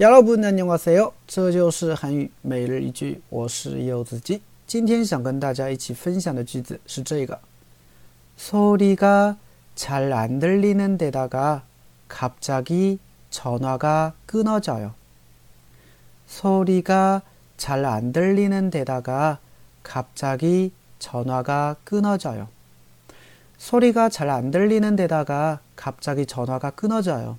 여러분 안녕하세요. 这就是韩语每日一句我是柚子鸡今天想跟大家一起分享的句子是这个 소리가 잘 안 들리는 데다가 갑자기 전화가 끊어져요. 소리가 잘 안 들리는 데다가 갑자기 전화가 끊어져요. 소리가 잘 안 들리는 데다가 갑자기 전화가 끊어져요.